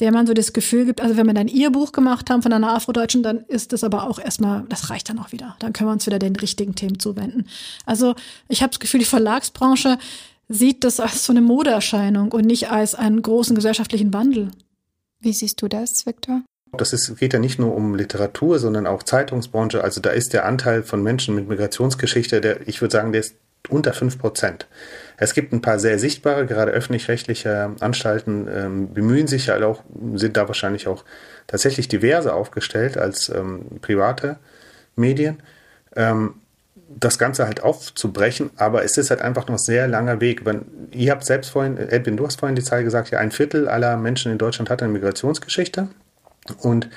der man so das Gefühl gibt, also wenn wir dann ihr Buch gemacht haben von einer Afrodeutschen, dann ist das aber auch erstmal, das reicht dann auch wieder. Dann können wir uns wieder den richtigen Themen zuwenden. Also ich habe das Gefühl, die Verlagsbranche sieht das als so eine Modeerscheinung und nicht als einen großen gesellschaftlichen Wandel. Wie siehst du das, Viktor? Das ist, geht ja nicht nur um Literatur, sondern auch Zeitungsbranche. Also da ist der Anteil von Menschen mit Migrationsgeschichte, der, ich würde sagen, der ist unter fünf Prozent. Es gibt ein paar sehr sichtbare, gerade öffentlich-rechtliche Anstalten ähm, bemühen sich ja auch, sind da wahrscheinlich auch tatsächlich diverse aufgestellt als ähm, private Medien. Ähm, das Ganze halt aufzubrechen, aber es ist halt einfach noch sehr langer Weg. Wenn, ihr habt selbst vorhin, Edwin, du hast vorhin die Zahl gesagt, ja, ein Viertel aller Menschen in Deutschland hat eine Migrationsgeschichte und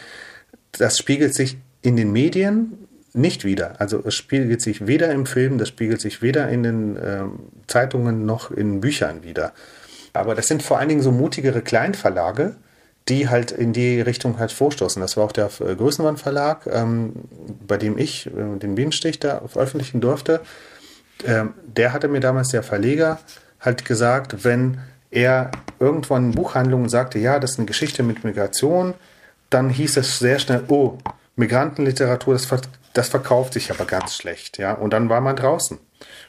das spiegelt sich in den Medien nicht wieder. Also es spiegelt sich weder im Film, das spiegelt sich weder in den äh, Zeitungen noch in Büchern wieder. Aber das sind vor allen Dingen so mutigere Kleinverlage, die halt in die Richtung halt vorstoßen. Das war auch der äh, ähm, bei dem ich äh, den Bienenstich da veröffentlichen durfte. Ähm, der hatte mir damals der Verleger halt gesagt, wenn er irgendwann in Buchhandlungen sagte, ja, das ist eine Geschichte mit Migration, dann hieß es sehr schnell, oh, Migrantenliteratur, das, das verkauft sich aber ganz schlecht, ja. Und dann war man draußen.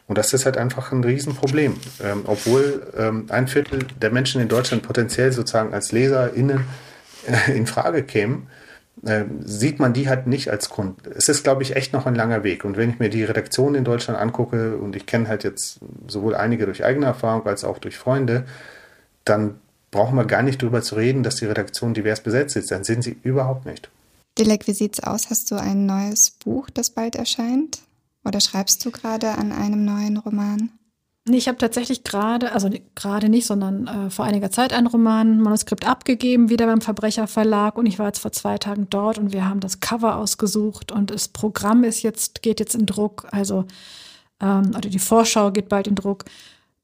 Und das ist halt einfach ein Riesenproblem. Ähm, obwohl ähm, ein Viertel der Menschen in Deutschland potenziell sozusagen als LeserInnen äh, in Frage kämen, äh, sieht man die halt nicht als Kunden. Es ist, glaube ich, echt noch ein langer Weg. Und wenn ich mir die Redaktion in Deutschland angucke, und ich kenne halt jetzt sowohl einige durch eigene Erfahrung als auch durch Freunde, dann brauchen wir gar nicht darüber zu reden, dass die Redaktion divers besetzt ist. Dann sind sie überhaupt nicht. Dilek, wie sieht's aus? Hast du ein neues Buch, das bald erscheint? Oder schreibst du gerade an einem neuen Roman? Nee, ich habe tatsächlich gerade, also gerade nicht, sondern äh, vor einiger Zeit ein Roman, Manuskript abgegeben, wieder beim Verbrecherverlag und ich war jetzt vor zwei Tagen dort und wir haben das Cover ausgesucht und das Programm ist jetzt, geht jetzt in Druck, also ähm, oder die Vorschau geht bald in Druck.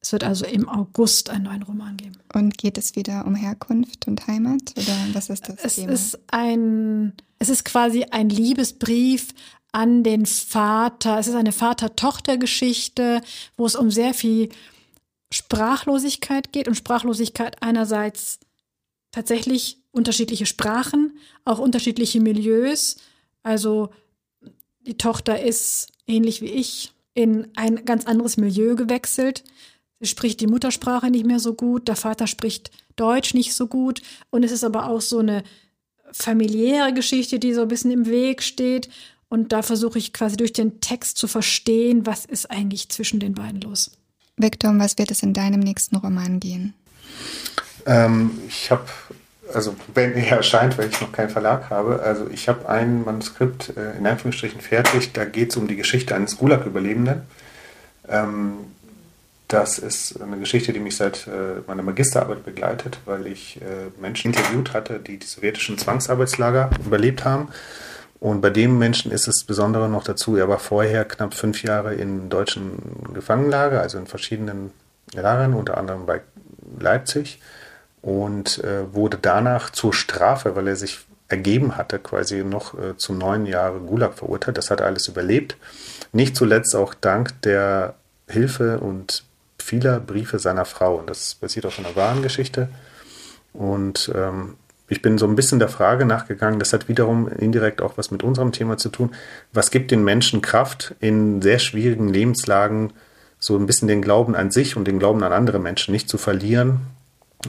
Es wird also im August einen neuen Roman geben. Und geht es wieder um Herkunft und Heimat oder was ist das es Thema? Ist ein, es ist quasi ein Liebesbrief an den Vater. Es ist eine Vater-Tochter-Geschichte, wo es um sehr viel Sprachlosigkeit geht und Sprachlosigkeit einerseits tatsächlich unterschiedliche Sprachen, auch unterschiedliche Milieus. Also die Tochter ist ähnlich wie ich in ein ganz anderes Milieu gewechselt. Sie spricht die Muttersprache nicht mehr so gut, der Vater spricht Deutsch nicht so gut und es ist aber auch so eine familiäre Geschichte, die so ein bisschen im Weg steht und da versuche ich quasi durch den Text zu verstehen, was ist eigentlich zwischen den beiden los. Victor, um was wird es in deinem nächsten Roman gehen? Ähm, ich habe, also wenn er erscheint, weil ich noch keinen Verlag habe, also ich habe ein Manuskript äh, in Anführungsstrichen fertig, da geht es um die Geschichte eines Gulag-Überlebenden. Ähm, das ist eine Geschichte, die mich seit äh, meiner Magisterarbeit begleitet, weil ich äh, Menschen interviewt hatte, die die sowjetischen Zwangsarbeitslager überlebt haben und bei dem Menschen ist es besonders noch dazu, er war vorher knapp fünf Jahre in deutschen Gefangenenlager, also in verschiedenen Lagern, unter anderem bei Leipzig, und äh, wurde danach zur Strafe, weil er sich ergeben hatte, quasi noch zu neun Jahren Gulag verurteilt. Das hat er alles überlebt. Nicht zuletzt auch dank der Hilfe und vieler Briefe seiner Frau. Und das basiert auf einer wahren Geschichte. Und ähm, ich bin so ein bisschen der Frage nachgegangen, das hat wiederum indirekt auch was mit unserem Thema zu tun. Was gibt den Menschen Kraft, in sehr schwierigen Lebenslagen so ein bisschen den Glauben an sich und den Glauben an andere Menschen nicht zu verlieren?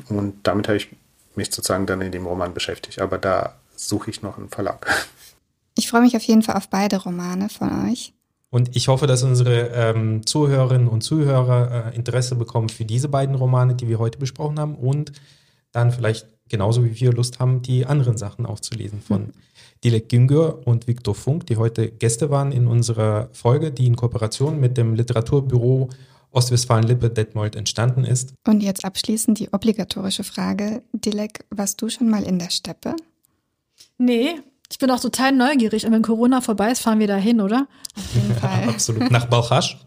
Und damit habe ich mich sozusagen dann in dem Roman beschäftigt. Aber da suche ich noch einen Verlag. Ich freue mich auf jeden Fall auf beide Romane von euch. Und ich hoffe, dass unsere ähm, Zuhörerinnen und Zuhörer äh, Interesse bekommen für diese beiden Romane, die wir heute besprochen haben und dann vielleicht genauso wie wir Lust haben, die anderen Sachen auch zu lesen von mhm. Dilek Güngör und Viktor Funk, die heute Gäste waren in unserer Folge, die in Kooperation mit dem Literaturbüro Ostwestfalen-Lippe Detmold entstanden ist. Und jetzt abschließend die obligatorische Frage. Dilek, warst du schon mal in der Steppe? Nee, ich bin auch total neugierig. Und wenn Corona vorbei ist, fahren wir da hin, oder? Auf jeden Fall. Absolut. Nach Balchasch?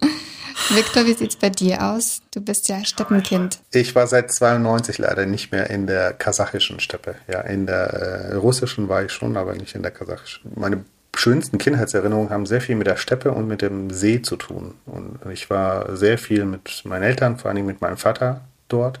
*laughs* Viktor, wie sieht's bei dir aus? Du bist ja Steppenkind. Ich war seit 92 leider nicht mehr in der kasachischen Steppe. Ja, in der äh, russischen war ich schon, aber nicht in der kasachischen. Meine schönsten Kindheitserinnerungen haben sehr viel mit der Steppe und mit dem See zu tun. Und ich war sehr viel mit meinen Eltern, vor allem mit meinem Vater dort.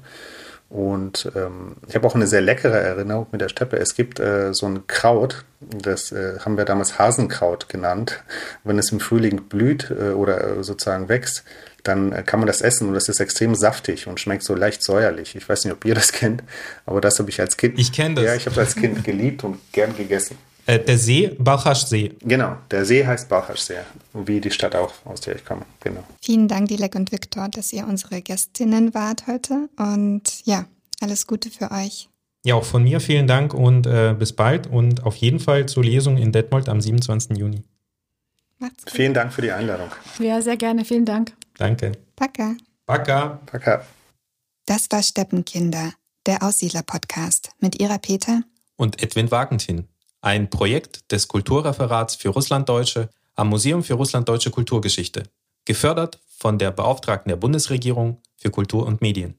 Und ähm, ich habe auch eine sehr leckere Erinnerung mit der Steppe. Es gibt äh, so ein Kraut, das äh, haben wir damals Hasenkraut genannt. Wenn es im Frühling blüht äh, oder äh, sozusagen wächst, dann äh, kann man das essen und das ist extrem saftig und schmeckt so leicht säuerlich. Ich weiß nicht, ob ihr das *laughs* kennt, aber das habe ich als Kind. Ich kenne das. Ja, ich habe das als Kind geliebt und gern gegessen. Äh, der See, Balchasch-See. Genau, der See heißt Balchasch-See, wie die Stadt auch, aus der ich komme. Genau. Vielen Dank, Dilek und Viktor, dass ihr unsere Gästinnen wart heute. Und ja, alles Gute für euch. Ja, auch von mir vielen Dank und äh, bis bald und auf jeden Fall zur Lesung in Detmold am 27. Juni. Macht's gut. Vielen Dank für die Einladung. Ja, sehr gerne. Vielen Dank. Danke. Paka. Paka. Paka. Das war Steppenkinder, der Aussiedler-Podcast mit Ira Peter und Edwin Wagentin ein Projekt des Kulturreferats für Russlanddeutsche am Museum für Russlanddeutsche Kulturgeschichte, gefördert von der Beauftragten der Bundesregierung für Kultur und Medien.